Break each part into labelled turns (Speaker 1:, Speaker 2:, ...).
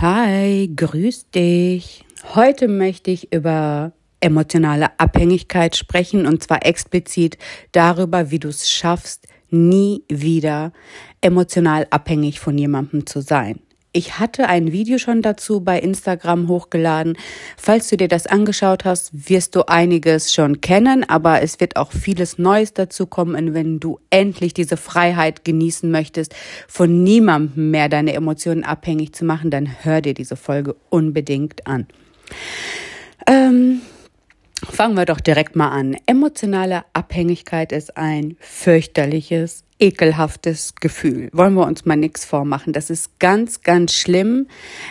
Speaker 1: Hi, grüß dich. Heute möchte ich über emotionale Abhängigkeit sprechen und zwar explizit darüber, wie du es schaffst, nie wieder emotional abhängig von jemandem zu sein. Ich hatte ein Video schon dazu bei Instagram hochgeladen. Falls du dir das angeschaut hast, wirst du einiges schon kennen, aber es wird auch vieles Neues dazu kommen, wenn du endlich diese Freiheit genießen möchtest, von niemandem mehr deine Emotionen abhängig zu machen, dann hör dir diese Folge unbedingt an. Ähm, fangen wir doch direkt mal an. Emotionale Abhängigkeit ist ein fürchterliches ekelhaftes Gefühl. Wollen wir uns mal nichts vormachen. Das ist ganz, ganz schlimm,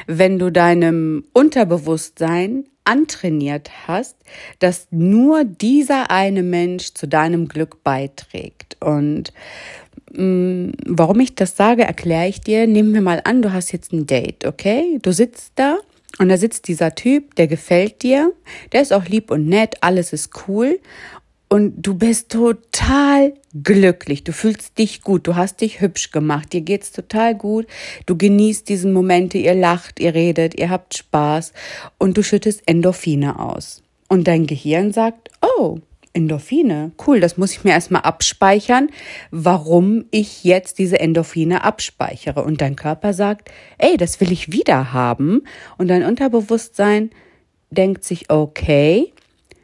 Speaker 1: wenn du deinem Unterbewusstsein antrainiert hast, dass nur dieser eine Mensch zu deinem Glück beiträgt. Und mh, mm, warum ich das sage, erkläre ich dir. Nehmen wir mal an, du hast jetzt ein Date, okay? Du sitzt da und da sitzt dieser Typ, der gefällt dir, der ist auch lieb und nett, alles ist cool und du bist total glücklich, du fühlst dich gut, du hast dich hübsch gemacht, dir geht's total gut, du genießt diesen Momente, ihr lacht, ihr redet, ihr habt Spaß und du schüttest Endorphine aus. Und dein Gehirn sagt, oh, Endorphine, cool, das muss ich mir erstmal abspeichern, warum ich jetzt diese Endorphine abspeichere. Und dein Körper sagt, ey, das will ich wieder haben. Und dein Unterbewusstsein denkt sich, okay,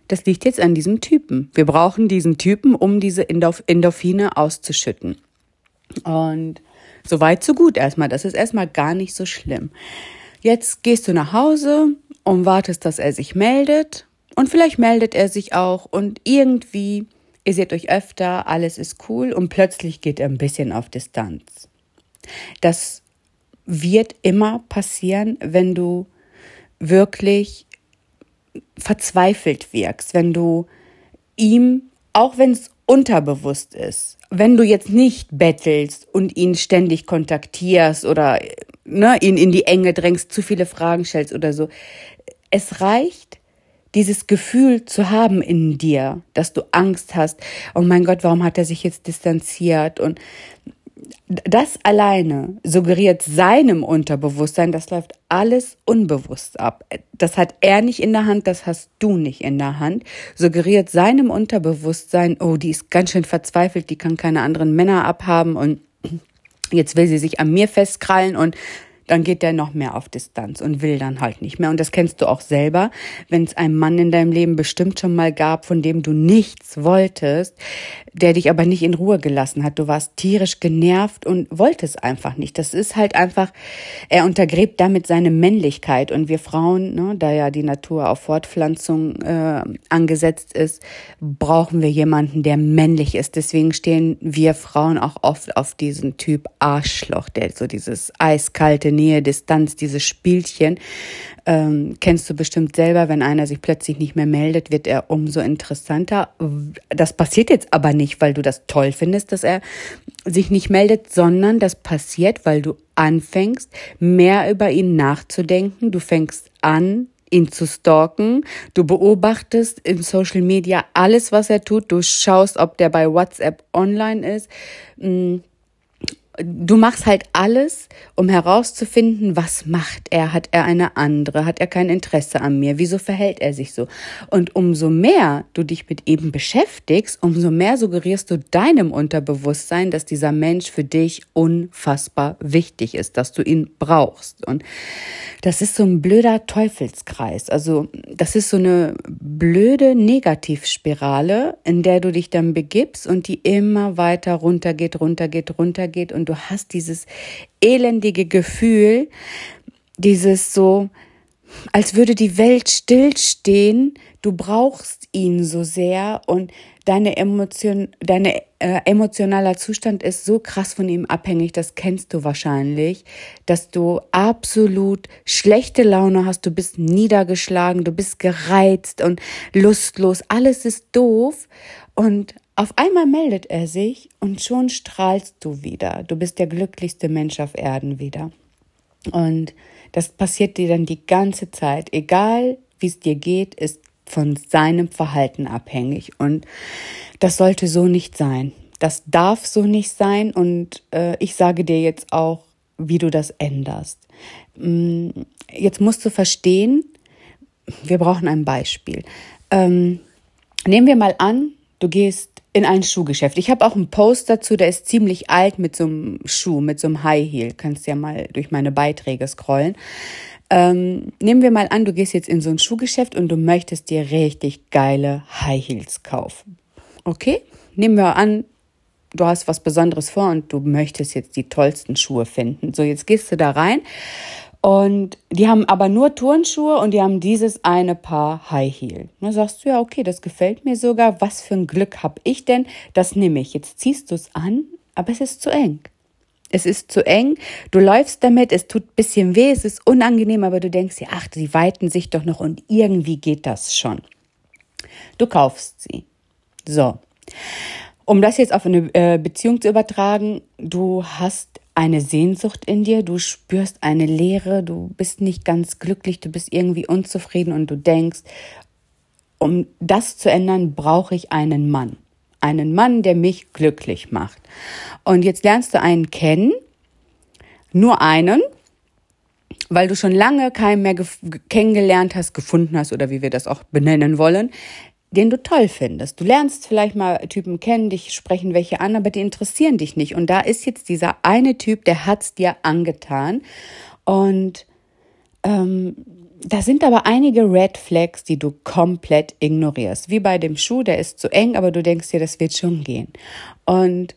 Speaker 1: das liegt jetzt an diesem Typen. Wir brauchen diesen Typen, um diese Endorphine auszuschütten. Und so weit, so gut erstmal. Das ist erstmal gar nicht so schlimm. Jetzt gehst du nach Hause und wartest, dass er sich meldet. Und vielleicht meldet er sich auch und irgendwie, ihr seht euch öfter, alles ist cool und plötzlich geht er ein bisschen auf Distanz. Das wird immer passieren, wenn du wirklich verzweifelt wirkst, wenn du ihm, auch wenn es unterbewusst ist, wenn du jetzt nicht bettelst und ihn ständig kontaktierst oder ne, ihn in die Enge drängst, zu viele Fragen stellst oder so, es reicht, dieses Gefühl zu haben in dir, dass du Angst hast, oh mein Gott, warum hat er sich jetzt distanziert und das alleine suggeriert seinem Unterbewusstsein, das läuft alles unbewusst ab. Das hat er nicht in der Hand, das hast du nicht in der Hand. Suggeriert seinem Unterbewusstsein, oh, die ist ganz schön verzweifelt, die kann keine anderen Männer abhaben und jetzt will sie sich an mir festkrallen und dann geht der noch mehr auf Distanz und will dann halt nicht mehr. Und das kennst du auch selber, wenn es einen Mann in deinem Leben bestimmt schon mal gab, von dem du nichts wolltest, der dich aber nicht in Ruhe gelassen hat. Du warst tierisch genervt und wolltest einfach nicht. Das ist halt einfach, er untergräbt damit seine Männlichkeit. Und wir Frauen, ne, da ja die Natur auf Fortpflanzung äh, angesetzt ist, brauchen wir jemanden, der männlich ist. Deswegen stehen wir Frauen auch oft auf diesen Typ Arschloch, der so dieses eiskalte Nähe, Distanz, dieses Spielchen. Ähm, kennst du bestimmt selber, wenn einer sich plötzlich nicht mehr meldet, wird er umso interessanter. Das passiert jetzt aber nicht, weil du das toll findest, dass er sich nicht meldet, sondern das passiert, weil du anfängst, mehr über ihn nachzudenken. Du fängst an, ihn zu stalken. Du beobachtest in Social Media alles, was er tut. Du schaust, ob der bei WhatsApp online ist. Du machst halt alles, um herauszufinden, was macht er? Hat er eine andere? Hat er kein Interesse an mir? Wieso verhält er sich so? Und umso mehr du dich mit ihm beschäftigst, umso mehr suggerierst du deinem Unterbewusstsein, dass dieser Mensch für dich unfassbar wichtig ist, dass du ihn brauchst. Und das ist so ein blöder Teufelskreis. Also, das ist so eine blöde Negativspirale, in der du dich dann begibst und die immer weiter runtergeht, runtergeht, runtergeht und du hast dieses elendige Gefühl, dieses so, als würde die Welt stillstehen, du brauchst ihn so sehr und deine Emotion, deine äh, emotionaler Zustand ist so krass von ihm abhängig, das kennst du wahrscheinlich, dass du absolut schlechte Laune hast, du bist niedergeschlagen, du bist gereizt und lustlos, alles ist doof und auf einmal meldet er sich und schon strahlst du wieder. Du bist der glücklichste Mensch auf Erden wieder. Und das passiert dir dann die ganze Zeit. Egal wie es dir geht, ist von seinem Verhalten abhängig. Und das sollte so nicht sein. Das darf so nicht sein. Und äh, ich sage dir jetzt auch, wie du das änderst. Mm, jetzt musst du verstehen, wir brauchen ein Beispiel. Ähm, nehmen wir mal an, du gehst in ein Schuhgeschäft. Ich habe auch einen Post dazu, der ist ziemlich alt mit so einem Schuh, mit so einem High Heel. Kannst ja mal durch meine Beiträge scrollen. Ähm, nehmen wir mal an, du gehst jetzt in so ein Schuhgeschäft und du möchtest dir richtig geile High Heels kaufen. Okay? Nehmen wir an, du hast was Besonderes vor und du möchtest jetzt die tollsten Schuhe finden. So, jetzt gehst du da rein und die haben aber nur Turnschuhe und die haben dieses eine Paar High Heel. Da sagst du ja, okay, das gefällt mir sogar. Was für ein Glück habe ich denn? Das nehme ich. Jetzt ziehst du es an, aber es ist zu eng. Es ist zu eng, du läufst damit, es tut ein bisschen weh, es ist unangenehm, aber du denkst dir, ach, die weiten sich doch noch und irgendwie geht das schon. Du kaufst sie. So. Um das jetzt auf eine äh, Beziehung zu übertragen, du hast eine Sehnsucht in dir, du spürst eine Leere, du bist nicht ganz glücklich, du bist irgendwie unzufrieden und du denkst, um das zu ändern, brauche ich einen Mann. Einen Mann, der mich glücklich macht. Und jetzt lernst du einen kennen, nur einen, weil du schon lange keinen mehr kennengelernt hast, gefunden hast oder wie wir das auch benennen wollen, den du toll findest. Du lernst vielleicht mal Typen kennen, dich sprechen welche an, aber die interessieren dich nicht. Und da ist jetzt dieser eine Typ, der hat's dir angetan. Und ähm, da sind aber einige Red Flags, die du komplett ignorierst. Wie bei dem Schuh, der ist zu eng, aber du denkst dir, das wird schon gehen. Und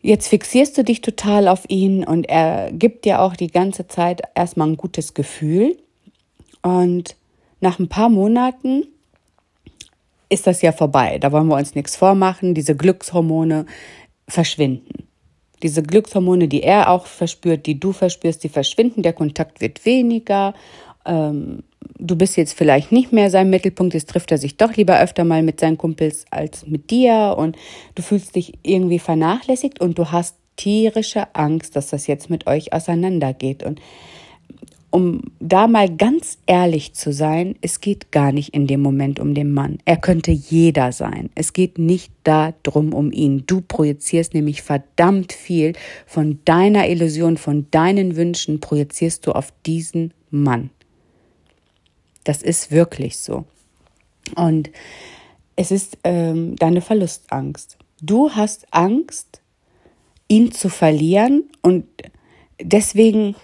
Speaker 1: jetzt fixierst du dich total auf ihn und er gibt dir auch die ganze Zeit erstmal ein gutes Gefühl. Und nach ein paar Monaten ist das ja vorbei. Da wollen wir uns nichts vormachen. Diese Glückshormone verschwinden. Diese Glückshormone, die er auch verspürt, die du verspürst, die verschwinden. Der Kontakt wird weniger. Ähm, du bist jetzt vielleicht nicht mehr sein Mittelpunkt. Jetzt trifft er sich doch lieber öfter mal mit seinen Kumpels als mit dir. Und du fühlst dich irgendwie vernachlässigt und du hast tierische Angst, dass das jetzt mit euch auseinandergeht. Und um da mal ganz ehrlich zu sein, es geht gar nicht in dem Moment um den Mann. Er könnte jeder sein. Es geht nicht darum um ihn. Du projizierst nämlich verdammt viel von deiner Illusion, von deinen Wünschen, projizierst du auf diesen Mann. Das ist wirklich so. Und es ist ähm, deine Verlustangst. Du hast Angst, ihn zu verlieren und deswegen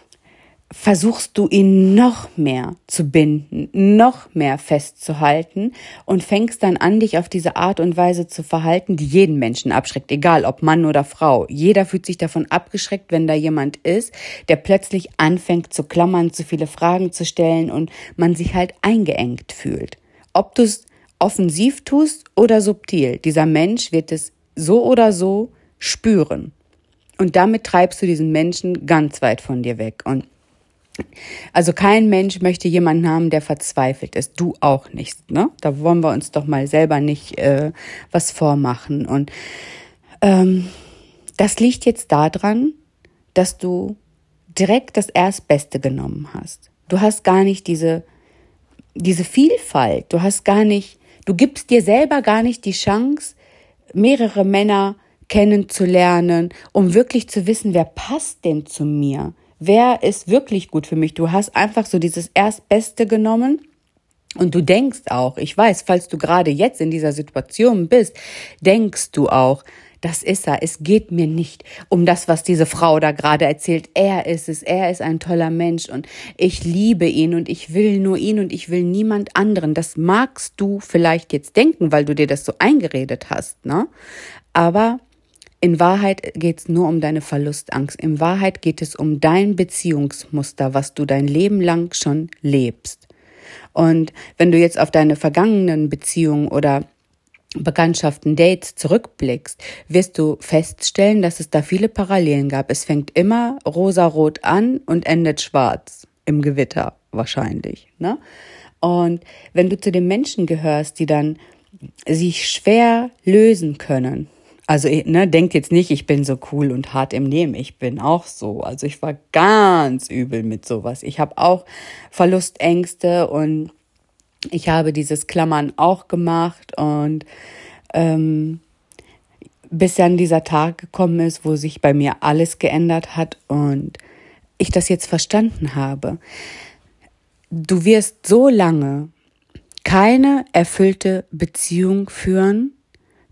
Speaker 1: versuchst du ihn noch mehr zu binden, noch mehr festzuhalten und fängst dann an, dich auf diese Art und Weise zu verhalten, die jeden Menschen abschreckt, egal ob Mann oder Frau. Jeder fühlt sich davon abgeschreckt, wenn da jemand ist, der plötzlich anfängt zu klammern, zu viele Fragen zu stellen und man sich halt eingeengt fühlt. Ob du es offensiv tust oder subtil, dieser Mensch wird es so oder so spüren. Und damit treibst du diesen Menschen ganz weit von dir weg. Und also kein Mensch möchte jemanden haben, der verzweifelt ist. Du auch nicht. Ne? Da wollen wir uns doch mal selber nicht äh, was vormachen. Und ähm, das liegt jetzt daran, dass du direkt das Erstbeste genommen hast. Du hast gar nicht diese, diese Vielfalt. Du hast gar nicht, du gibst dir selber gar nicht die Chance, mehrere Männer kennenzulernen, um wirklich zu wissen, wer passt denn zu mir? Wer ist wirklich gut für mich. Du hast einfach so dieses Erstbeste genommen. Und du denkst auch, ich weiß, falls du gerade jetzt in dieser Situation bist, denkst du auch, das ist er. Es geht mir nicht um das, was diese Frau da gerade erzählt. Er ist es. Er ist ein toller Mensch und ich liebe ihn und ich will nur ihn und ich will niemand anderen. Das magst du vielleicht jetzt denken, weil du dir das so eingeredet hast, ne? Aber in Wahrheit geht es nur um deine Verlustangst. In Wahrheit geht es um dein Beziehungsmuster, was du dein Leben lang schon lebst. Und wenn du jetzt auf deine vergangenen Beziehungen oder Bekanntschaften, Dates zurückblickst, wirst du feststellen, dass es da viele Parallelen gab. Es fängt immer rosarot an und endet schwarz. Im Gewitter wahrscheinlich. Ne? Und wenn du zu den Menschen gehörst, die dann sich schwer lösen können also, ne, denkt jetzt nicht, ich bin so cool und hart im Nehmen. Ich bin auch so. Also ich war ganz übel mit sowas. Ich habe auch Verlustängste und ich habe dieses Klammern auch gemacht und ähm, bis dann dieser Tag gekommen ist, wo sich bei mir alles geändert hat und ich das jetzt verstanden habe. du wirst so lange keine erfüllte Beziehung führen,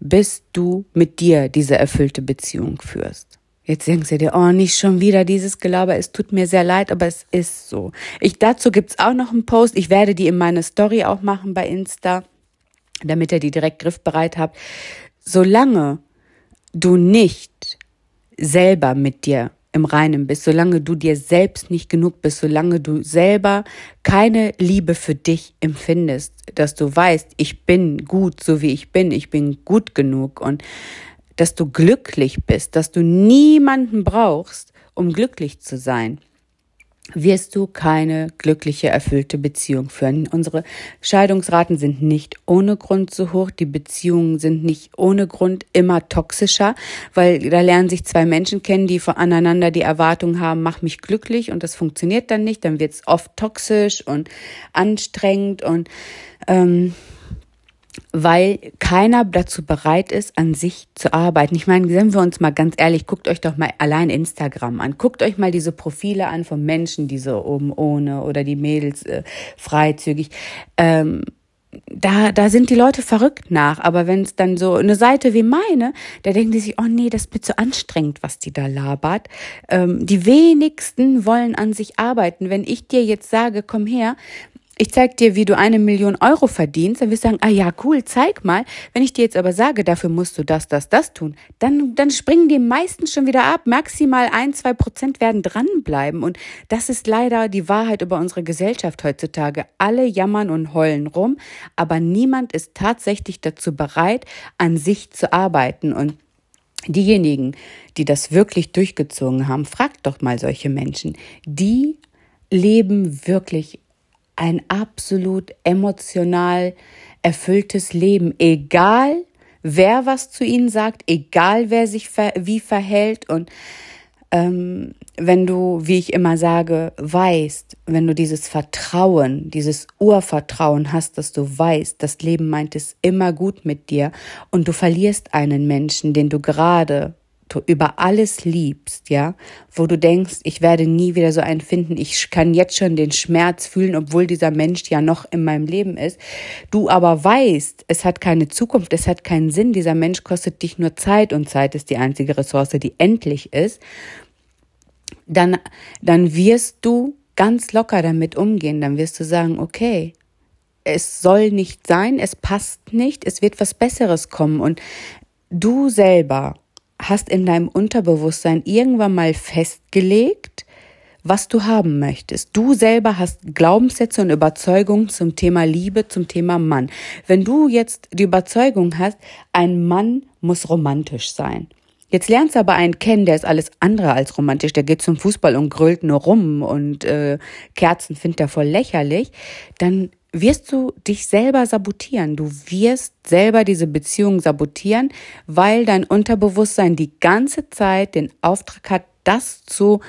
Speaker 1: bis du mit dir diese erfüllte Beziehung führst. Jetzt denkst du dir, oh, nicht schon wieder dieses Gelaber, es tut mir sehr leid, aber es ist so. Ich, dazu gibt's auch noch einen Post, ich werde die in meine Story auch machen bei Insta, damit ihr die direkt griffbereit habt. Solange du nicht selber mit dir im Reinen bist, solange du dir selbst nicht genug bist, solange du selber keine Liebe für dich empfindest, dass du weißt, ich bin gut, so wie ich bin, ich bin gut genug und dass du glücklich bist, dass du niemanden brauchst, um glücklich zu sein, wirst du keine glückliche, erfüllte Beziehung führen. Unsere Scheidungsraten sind nicht ohne Grund so hoch, die Beziehungen sind nicht ohne Grund immer toxischer, weil da lernen sich zwei Menschen kennen, die voneinander die Erwartung haben, mach mich glücklich und das funktioniert dann nicht, dann wird es oft toxisch und anstrengend und ähm, weil keiner dazu bereit ist, an sich zu arbeiten. Ich meine, sind wir uns mal ganz ehrlich, guckt euch doch mal allein Instagram an. Guckt euch mal diese Profile an von Menschen, die so oben ohne oder die Mädels äh, freizügig. Ähm, da, da sind die Leute verrückt nach. Aber wenn es dann so eine Seite wie meine, da denken die sich, oh nee, das wird so anstrengend, was die da labert. Ähm, die wenigsten wollen an sich arbeiten. Wenn ich dir jetzt sage, komm her, ich zeig dir, wie du eine Million Euro verdienst, dann wirst du sagen, ah ja, cool, zeig mal. Wenn ich dir jetzt aber sage, dafür musst du das, das, das tun, dann, dann springen die meisten schon wieder ab. Maximal ein, zwei Prozent werden dranbleiben. Und das ist leider die Wahrheit über unsere Gesellschaft heutzutage. Alle jammern und heulen rum, aber niemand ist tatsächlich dazu bereit, an sich zu arbeiten. Und diejenigen, die das wirklich durchgezogen haben, fragt doch mal solche Menschen, die leben wirklich ein absolut emotional erfülltes Leben, egal wer was zu ihnen sagt, egal wer sich ver wie verhält und ähm, wenn du, wie ich immer sage, weißt, wenn du dieses Vertrauen, dieses Urvertrauen hast, dass du weißt, das Leben meint es immer gut mit dir und du verlierst einen Menschen, den du gerade über alles liebst, ja, wo du denkst, ich werde nie wieder so einen finden, ich kann jetzt schon den Schmerz fühlen, obwohl dieser Mensch ja noch in meinem Leben ist, du aber weißt, es hat keine Zukunft, es hat keinen Sinn, dieser Mensch kostet dich nur Zeit und Zeit ist die einzige Ressource, die endlich ist, dann, dann wirst du ganz locker damit umgehen, dann wirst du sagen, okay, es soll nicht sein, es passt nicht, es wird was Besseres kommen. Und du selber hast in deinem Unterbewusstsein irgendwann mal festgelegt, was du haben möchtest. Du selber hast Glaubenssätze und Überzeugungen zum Thema Liebe, zum Thema Mann. Wenn du jetzt die Überzeugung hast, ein Mann muss romantisch sein. Jetzt lernst du aber einen kennen, der ist alles andere als romantisch. Der geht zum Fußball und grölt nur rum und äh, Kerzen findet er voll lächerlich. Dann wirst du dich selber sabotieren. Du wirst selber diese Beziehung sabotieren, weil dein Unterbewusstsein die ganze Zeit den Auftrag hat, das zu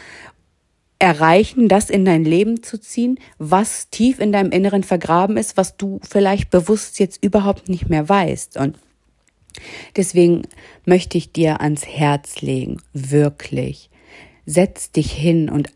Speaker 1: erreichen, das in dein Leben zu ziehen, was tief in deinem Inneren vergraben ist, was du vielleicht bewusst jetzt überhaupt nicht mehr weißt. Und deswegen möchte ich dir ans Herz legen, wirklich. Setz dich hin und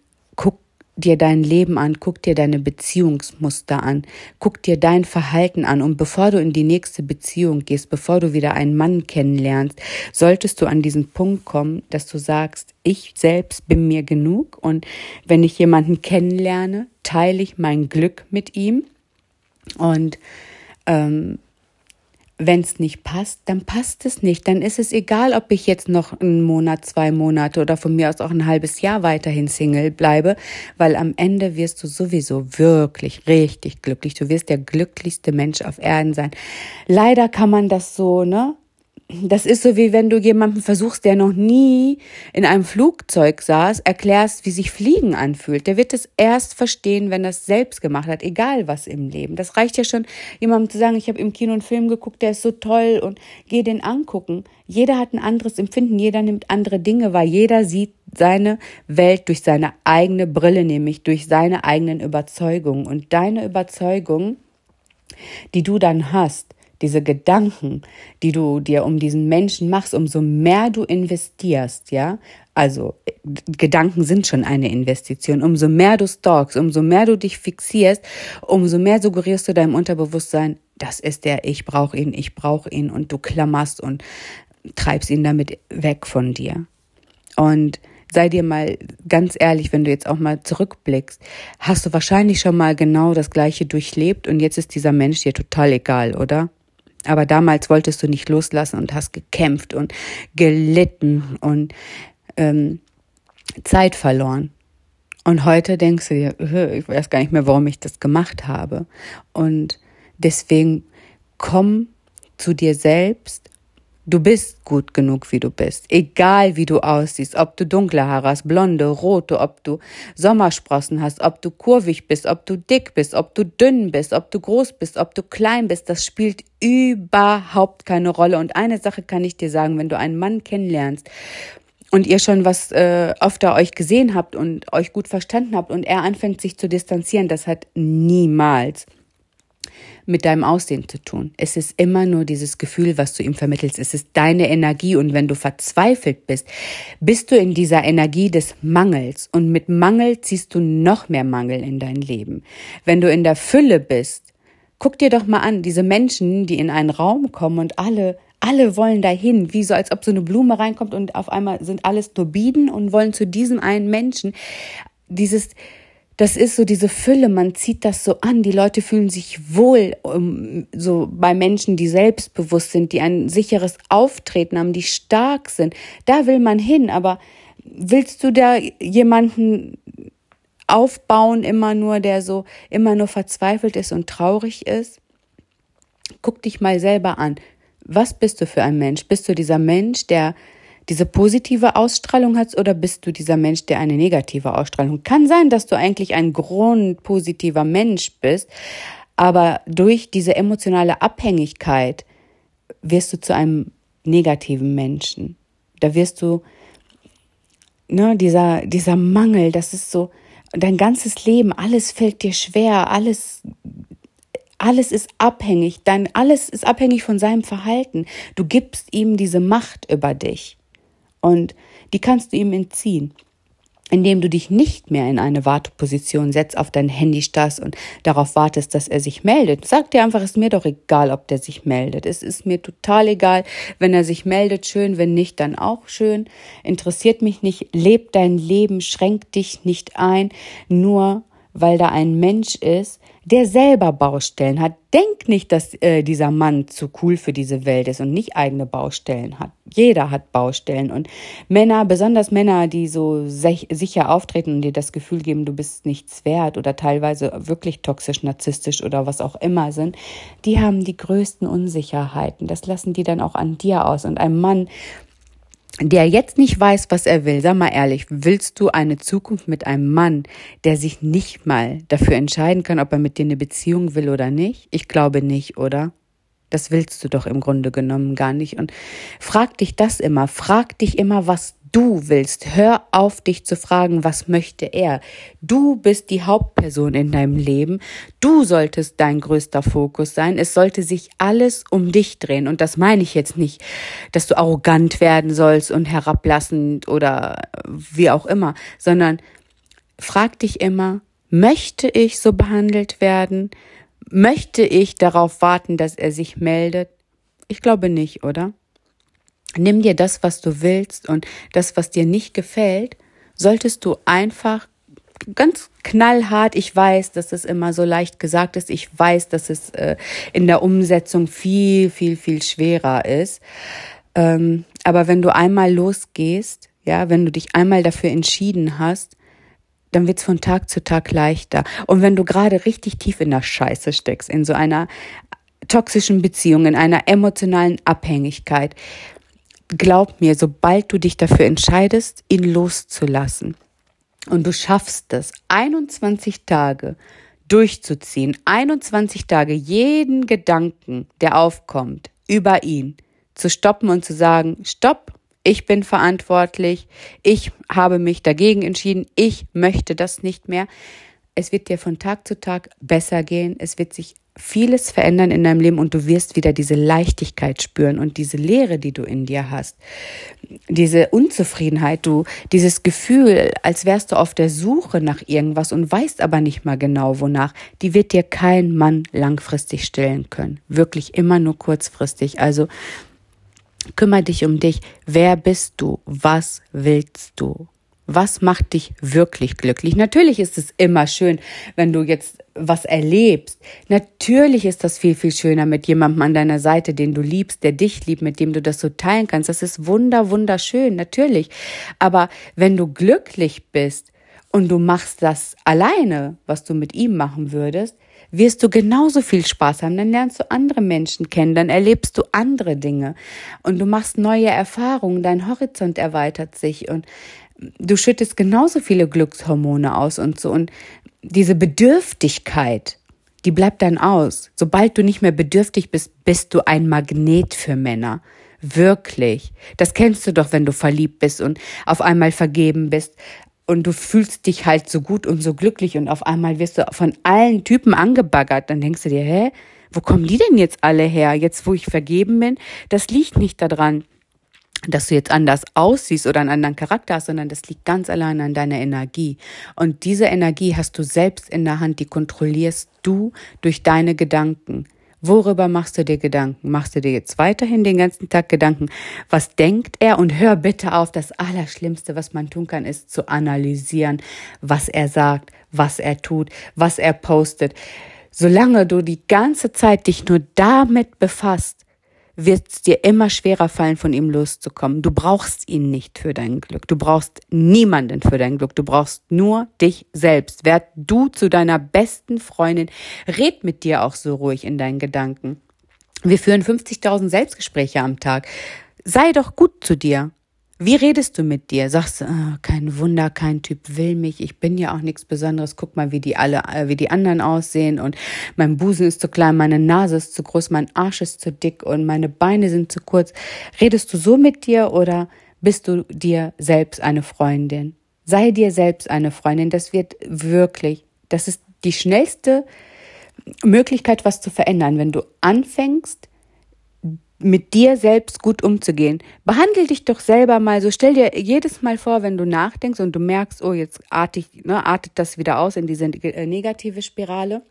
Speaker 1: dir dein Leben an, guck dir deine Beziehungsmuster an, guck dir dein Verhalten an. Und bevor du in die nächste Beziehung gehst, bevor du wieder einen Mann kennenlernst, solltest du an diesen Punkt kommen, dass du sagst, ich selbst bin mir genug. Und wenn ich jemanden kennenlerne, teile ich mein Glück mit ihm. Und ähm, wenn es nicht passt, dann passt es nicht. Dann ist es egal, ob ich jetzt noch einen Monat, zwei Monate oder von mir aus auch ein halbes Jahr weiterhin Single bleibe, weil am Ende wirst du sowieso wirklich richtig glücklich. Du wirst der glücklichste Mensch auf Erden sein. Leider kann man das so, ne? Das ist so wie wenn du jemanden versuchst, der noch nie in einem Flugzeug saß, erklärst, wie sich Fliegen anfühlt. Der wird es erst verstehen, wenn er es selbst gemacht hat, egal was im Leben. Das reicht ja schon, jemandem zu sagen, ich habe im Kino einen Film geguckt, der ist so toll und geh den angucken. Jeder hat ein anderes Empfinden, jeder nimmt andere Dinge wahr, jeder sieht seine Welt durch seine eigene Brille, nämlich durch seine eigenen Überzeugungen. Und deine Überzeugungen, die du dann hast, diese Gedanken, die du dir um diesen Menschen machst, umso mehr du investierst, ja, also Gedanken sind schon eine Investition. Umso mehr du stalkst, umso mehr du dich fixierst, umso mehr suggerierst du deinem Unterbewusstsein, das ist der, ich brauche ihn, ich brauche ihn und du klammerst und treibst ihn damit weg von dir. Und sei dir mal ganz ehrlich, wenn du jetzt auch mal zurückblickst, hast du wahrscheinlich schon mal genau das gleiche durchlebt und jetzt ist dieser Mensch dir total egal, oder? Aber damals wolltest du nicht loslassen und hast gekämpft und gelitten und ähm, Zeit verloren. Und heute denkst du dir, ich weiß gar nicht mehr, warum ich das gemacht habe. Und deswegen komm zu dir selbst. Du bist gut genug, wie du bist. Egal, wie du aussiehst, ob du dunkle Haare hast, blonde, rote, ob du Sommersprossen hast, ob du kurvig bist, ob du dick bist, ob du dünn bist, ob du groß bist, ob du klein bist, das spielt überhaupt keine Rolle. Und eine Sache kann ich dir sagen, wenn du einen Mann kennenlernst und ihr schon was äh, öfter euch gesehen habt und euch gut verstanden habt und er anfängt sich zu distanzieren, das hat niemals mit deinem Aussehen zu tun. Es ist immer nur dieses Gefühl, was du ihm vermittelst. Es ist deine Energie und wenn du verzweifelt bist, bist du in dieser Energie des Mangels und mit Mangel ziehst du noch mehr Mangel in dein Leben. Wenn du in der Fülle bist, guck dir doch mal an, diese Menschen, die in einen Raum kommen und alle alle wollen dahin, wie so als ob so eine Blume reinkommt und auf einmal sind alles Turbiden und wollen zu diesem einen Menschen. Dieses, das ist so diese Fülle, man zieht das so an, die Leute fühlen sich wohl, um, so bei Menschen, die selbstbewusst sind, die ein sicheres Auftreten haben, die stark sind. Da will man hin, aber willst du da jemanden aufbauen, immer nur, der so immer nur verzweifelt ist und traurig ist? Guck dich mal selber an. Was bist du für ein Mensch? Bist du dieser Mensch, der diese positive Ausstrahlung hat oder bist du dieser Mensch, der eine negative Ausstrahlung? Kann sein, dass du eigentlich ein grundpositiver Mensch bist, aber durch diese emotionale Abhängigkeit wirst du zu einem negativen Menschen. Da wirst du, ne, dieser, dieser Mangel, das ist so, dein ganzes Leben, alles fällt dir schwer, alles alles ist abhängig, dein alles ist abhängig von seinem Verhalten. Du gibst ihm diese Macht über dich und die kannst du ihm entziehen, indem du dich nicht mehr in eine Warteposition setzt, auf dein Handy starrst und darauf wartest, dass er sich meldet. Sag dir einfach, es ist mir doch egal, ob der sich meldet. Es ist mir total egal, wenn er sich meldet, schön, wenn nicht, dann auch schön. Interessiert mich nicht, leb dein Leben, schränk dich nicht ein, nur weil da ein Mensch ist, der selber Baustellen hat. Denk nicht, dass äh, dieser Mann zu cool für diese Welt ist und nicht eigene Baustellen hat. Jeder hat Baustellen und Männer, besonders Männer, die so sicher auftreten und dir das Gefühl geben, du bist nichts wert oder teilweise wirklich toxisch, narzisstisch oder was auch immer sind, die haben die größten Unsicherheiten. Das lassen die dann auch an dir aus. Und ein Mann, der jetzt nicht weiß, was er will, sag mal ehrlich, willst du eine Zukunft mit einem Mann, der sich nicht mal dafür entscheiden kann, ob er mit dir eine Beziehung will oder nicht? Ich glaube nicht, oder? Das willst du doch im Grunde genommen gar nicht. Und frag dich das immer. Frag dich immer, was du willst. Hör auf, dich zu fragen, was möchte er. Du bist die Hauptperson in deinem Leben. Du solltest dein größter Fokus sein. Es sollte sich alles um dich drehen. Und das meine ich jetzt nicht, dass du arrogant werden sollst und herablassend oder wie auch immer, sondern frag dich immer, möchte ich so behandelt werden? Möchte ich darauf warten, dass er sich meldet? Ich glaube nicht, oder? Nimm dir das, was du willst und das, was dir nicht gefällt, solltest du einfach ganz knallhart, ich weiß, dass es immer so leicht gesagt ist, ich weiß, dass es äh, in der Umsetzung viel, viel, viel schwerer ist. Ähm, aber wenn du einmal losgehst, ja, wenn du dich einmal dafür entschieden hast, dann wird's von Tag zu Tag leichter. Und wenn du gerade richtig tief in der Scheiße steckst, in so einer toxischen Beziehung, in einer emotionalen Abhängigkeit, glaub mir, sobald du dich dafür entscheidest, ihn loszulassen und du schaffst es, 21 Tage durchzuziehen, 21 Tage jeden Gedanken, der aufkommt, über ihn zu stoppen und zu sagen, stopp, ich bin verantwortlich, ich habe mich dagegen entschieden, ich möchte das nicht mehr. Es wird dir von Tag zu Tag besser gehen, es wird sich vieles verändern in deinem Leben und du wirst wieder diese Leichtigkeit spüren und diese Leere, die du in dir hast, diese Unzufriedenheit, du, dieses Gefühl, als wärst du auf der Suche nach irgendwas und weißt aber nicht mal genau wonach, die wird dir kein Mann langfristig stillen können. Wirklich immer nur kurzfristig. Also kümmere dich um dich. Wer bist du? Was willst du? Was macht dich wirklich glücklich? Natürlich ist es immer schön, wenn du jetzt was erlebst. Natürlich ist das viel, viel schöner mit jemandem an deiner Seite, den du liebst, der dich liebt, mit dem du das so teilen kannst. Das ist wunder, wunderschön, natürlich. Aber wenn du glücklich bist und du machst das alleine, was du mit ihm machen würdest, wirst du genauso viel Spaß haben. Dann lernst du andere Menschen kennen, dann erlebst du andere Dinge und du machst neue Erfahrungen, dein Horizont erweitert sich und du schüttest genauso viele Glückshormone aus und so. Und diese Bedürftigkeit, die bleibt dann aus. Sobald du nicht mehr bedürftig bist, bist du ein Magnet für Männer. Wirklich. Das kennst du doch, wenn du verliebt bist und auf einmal vergeben bist und du fühlst dich halt so gut und so glücklich und auf einmal wirst du von allen Typen angebaggert. Dann denkst du dir, hä? Wo kommen die denn jetzt alle her? Jetzt, wo ich vergeben bin? Das liegt nicht daran, dass du jetzt anders aussiehst oder einen anderen Charakter hast, sondern das liegt ganz allein an deiner Energie. Und diese Energie hast du selbst in der Hand, die kontrollierst du durch deine Gedanken. Worüber machst du dir Gedanken? Machst du dir jetzt weiterhin den ganzen Tag Gedanken? Was denkt er? Und hör bitte auf, das Allerschlimmste, was man tun kann, ist zu analysieren, was er sagt, was er tut, was er postet. Solange du die ganze Zeit dich nur damit befasst, wird es dir immer schwerer fallen, von ihm loszukommen. Du brauchst ihn nicht für dein Glück. Du brauchst niemanden für dein Glück. Du brauchst nur dich selbst. Werd du zu deiner besten Freundin. Red mit dir auch so ruhig in deinen Gedanken. Wir führen 50.000 Selbstgespräche am Tag. Sei doch gut zu dir. Wie redest du mit dir? Sagst du, oh, kein Wunder, kein Typ will mich, ich bin ja auch nichts Besonderes, guck mal, wie die alle, äh, wie die anderen aussehen und mein Busen ist zu klein, meine Nase ist zu groß, mein Arsch ist zu dick und meine Beine sind zu kurz. Redest du so mit dir oder bist du dir selbst eine Freundin? Sei dir selbst eine Freundin, das wird wirklich, das ist die schnellste Möglichkeit, was zu verändern, wenn du anfängst, mit dir selbst gut umzugehen. Behandle dich doch selber mal so. Stell dir jedes Mal vor, wenn du nachdenkst und du merkst, oh, jetzt artig, ne, artet das wieder aus in diese äh, negative Spirale.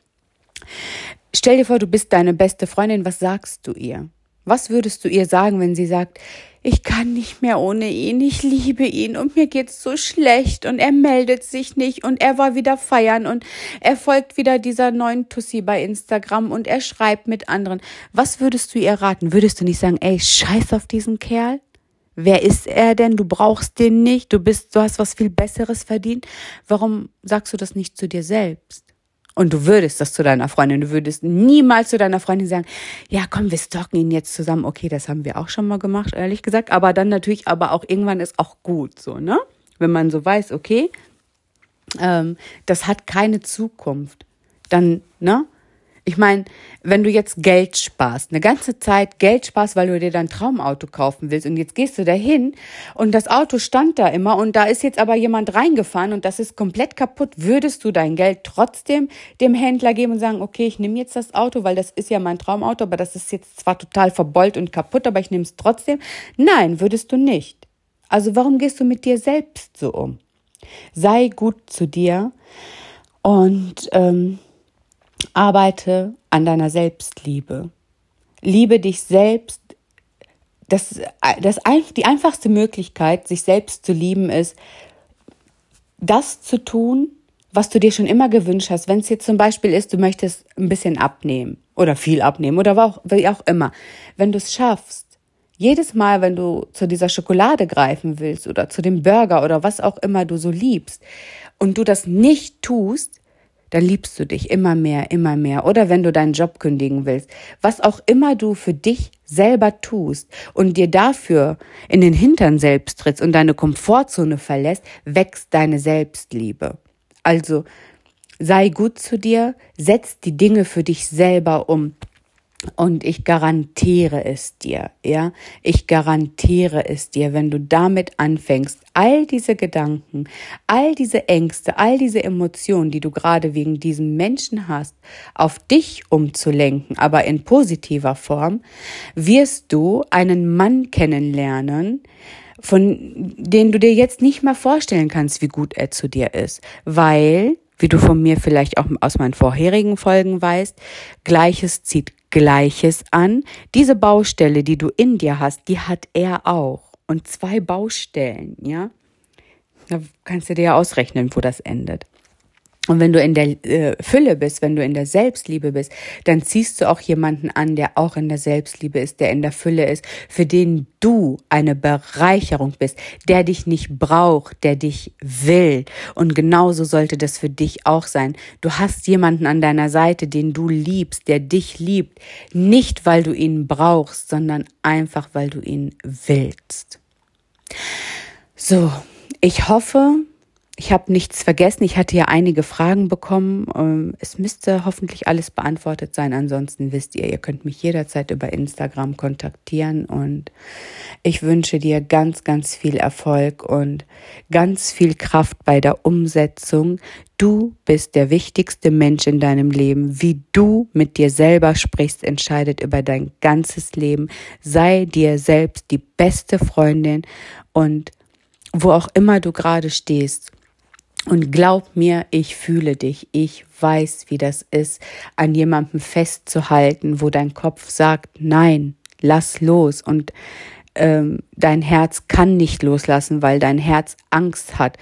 Speaker 1: Stell dir vor, du bist deine beste Freundin. Was sagst du ihr? Was würdest du ihr sagen, wenn sie sagt, ich kann nicht mehr ohne ihn, ich liebe ihn und mir geht's so schlecht und er meldet sich nicht und er war wieder feiern und er folgt wieder dieser neuen Tussi bei Instagram und er schreibt mit anderen. Was würdest du ihr raten? Würdest du nicht sagen, ey, scheiß auf diesen Kerl? Wer ist er denn? Du brauchst den nicht. Du bist, du hast was viel Besseres verdient. Warum sagst du das nicht zu dir selbst? Und du würdest das zu deiner Freundin, du würdest niemals zu deiner Freundin sagen, ja, komm, wir stalken ihn jetzt zusammen. Okay, das haben wir auch schon mal gemacht, ehrlich gesagt. Aber dann natürlich, aber auch irgendwann ist auch gut, so, ne? Wenn man so weiß, okay, ähm, das hat keine Zukunft, dann, ne? Ich meine, wenn du jetzt Geld sparst, eine ganze Zeit Geld sparst, weil du dir dein Traumauto kaufen willst und jetzt gehst du dahin und das Auto stand da immer und da ist jetzt aber jemand reingefahren und das ist komplett kaputt, würdest du dein Geld trotzdem dem Händler geben und sagen, okay, ich nehme jetzt das Auto, weil das ist ja mein Traumauto, aber das ist jetzt zwar total verbeult und kaputt, aber ich nehme es trotzdem? Nein, würdest du nicht. Also warum gehst du mit dir selbst so um? Sei gut zu dir und ähm, Arbeite an deiner Selbstliebe. Liebe dich selbst. Das, das, die einfachste Möglichkeit, sich selbst zu lieben, ist, das zu tun, was du dir schon immer gewünscht hast. Wenn es jetzt zum Beispiel ist, du möchtest ein bisschen abnehmen oder viel abnehmen oder wie auch immer. Wenn du es schaffst, jedes Mal, wenn du zu dieser Schokolade greifen willst oder zu dem Burger oder was auch immer du so liebst und du das nicht tust, dann liebst du dich immer mehr, immer mehr. Oder wenn du deinen Job kündigen willst, was auch immer du für dich selber tust und dir dafür in den Hintern selbst trittst und deine Komfortzone verlässt, wächst deine Selbstliebe. Also sei gut zu dir, setz die Dinge für dich selber um. Und ich garantiere es dir, ja, ich garantiere es dir, wenn du damit anfängst, all diese Gedanken, all diese Ängste, all diese Emotionen, die du gerade wegen diesem Menschen hast, auf dich umzulenken, aber in positiver Form, wirst du einen Mann kennenlernen, von dem du dir jetzt nicht mal vorstellen kannst, wie gut er zu dir ist, weil wie du von mir vielleicht auch aus meinen vorherigen Folgen weißt, Gleiches zieht Gleiches an. Diese Baustelle, die du in dir hast, die hat er auch. Und zwei Baustellen, ja. Da kannst du dir ja ausrechnen, wo das endet. Und wenn du in der äh, Fülle bist, wenn du in der Selbstliebe bist, dann ziehst du auch jemanden an, der auch in der Selbstliebe ist, der in der Fülle ist, für den du eine Bereicherung bist, der dich nicht braucht, der dich will. Und genauso sollte das für dich auch sein. Du hast jemanden an deiner Seite, den du liebst, der dich liebt, nicht weil du ihn brauchst, sondern einfach weil du ihn willst. So, ich hoffe, ich habe nichts vergessen. Ich hatte ja einige Fragen bekommen. Ähm, es müsste hoffentlich alles beantwortet sein. Ansonsten wisst ihr, ihr könnt mich jederzeit über Instagram kontaktieren. Und ich wünsche dir ganz, ganz viel Erfolg und ganz viel Kraft bei der Umsetzung. Du bist der wichtigste Mensch in deinem Leben. Wie du mit dir selber sprichst, entscheidet über dein ganzes Leben. Sei dir selbst die beste Freundin und wo auch immer du gerade stehst, und glaub mir, ich fühle dich. Ich weiß, wie das ist, an jemandem festzuhalten, wo dein Kopf sagt, nein, lass los. Und ähm, dein Herz kann nicht loslassen, weil dein Herz Angst hat,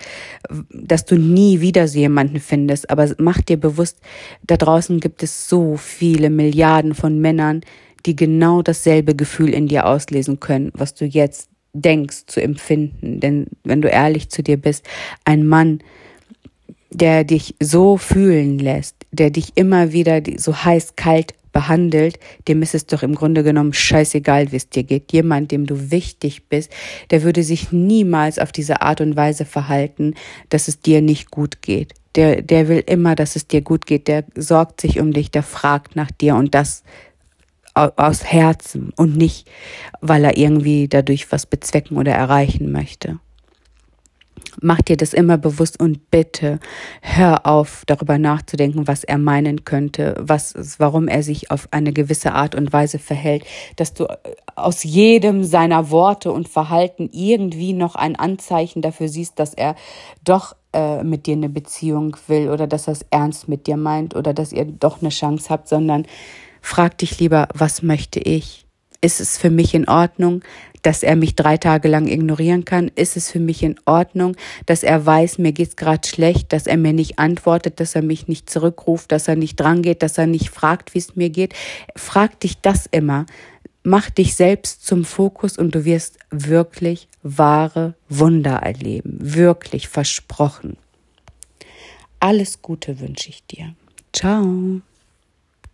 Speaker 1: dass du nie wieder so jemanden findest. Aber mach dir bewusst, da draußen gibt es so viele Milliarden von Männern, die genau dasselbe Gefühl in dir auslesen können, was du jetzt denkst zu empfinden. Denn wenn du ehrlich zu dir bist, ein Mann, der dich so fühlen lässt, der dich immer wieder so heiß kalt behandelt, dem ist es doch im Grunde genommen scheißegal, wie es dir geht. Jemand, dem du wichtig bist, der würde sich niemals auf diese Art und Weise verhalten, dass es dir nicht gut geht. Der, der will immer, dass es dir gut geht. Der sorgt sich um dich, der fragt nach dir und das aus Herzen und nicht, weil er irgendwie dadurch was bezwecken oder erreichen möchte. Mach dir das immer bewusst und bitte hör auf, darüber nachzudenken, was er meinen könnte, was, warum er sich auf eine gewisse Art und Weise verhält, dass du äh, aus jedem seiner Worte und Verhalten irgendwie noch ein Anzeichen dafür siehst, dass er doch äh, mit dir eine Beziehung will oder dass er es ernst mit dir meint oder dass ihr doch eine Chance habt, sondern frag dich lieber, was möchte ich? Ist es für mich in Ordnung, dass er mich drei Tage lang ignorieren kann? Ist es für mich in Ordnung, dass er weiß, mir geht's gerade schlecht, dass er mir nicht antwortet, dass er mich nicht zurückruft, dass er nicht drangeht, dass er nicht fragt, wie es mir geht? Frag dich das immer. Mach dich selbst zum Fokus und du wirst wirklich wahre Wunder erleben. Wirklich versprochen. Alles Gute wünsche ich dir. Ciao.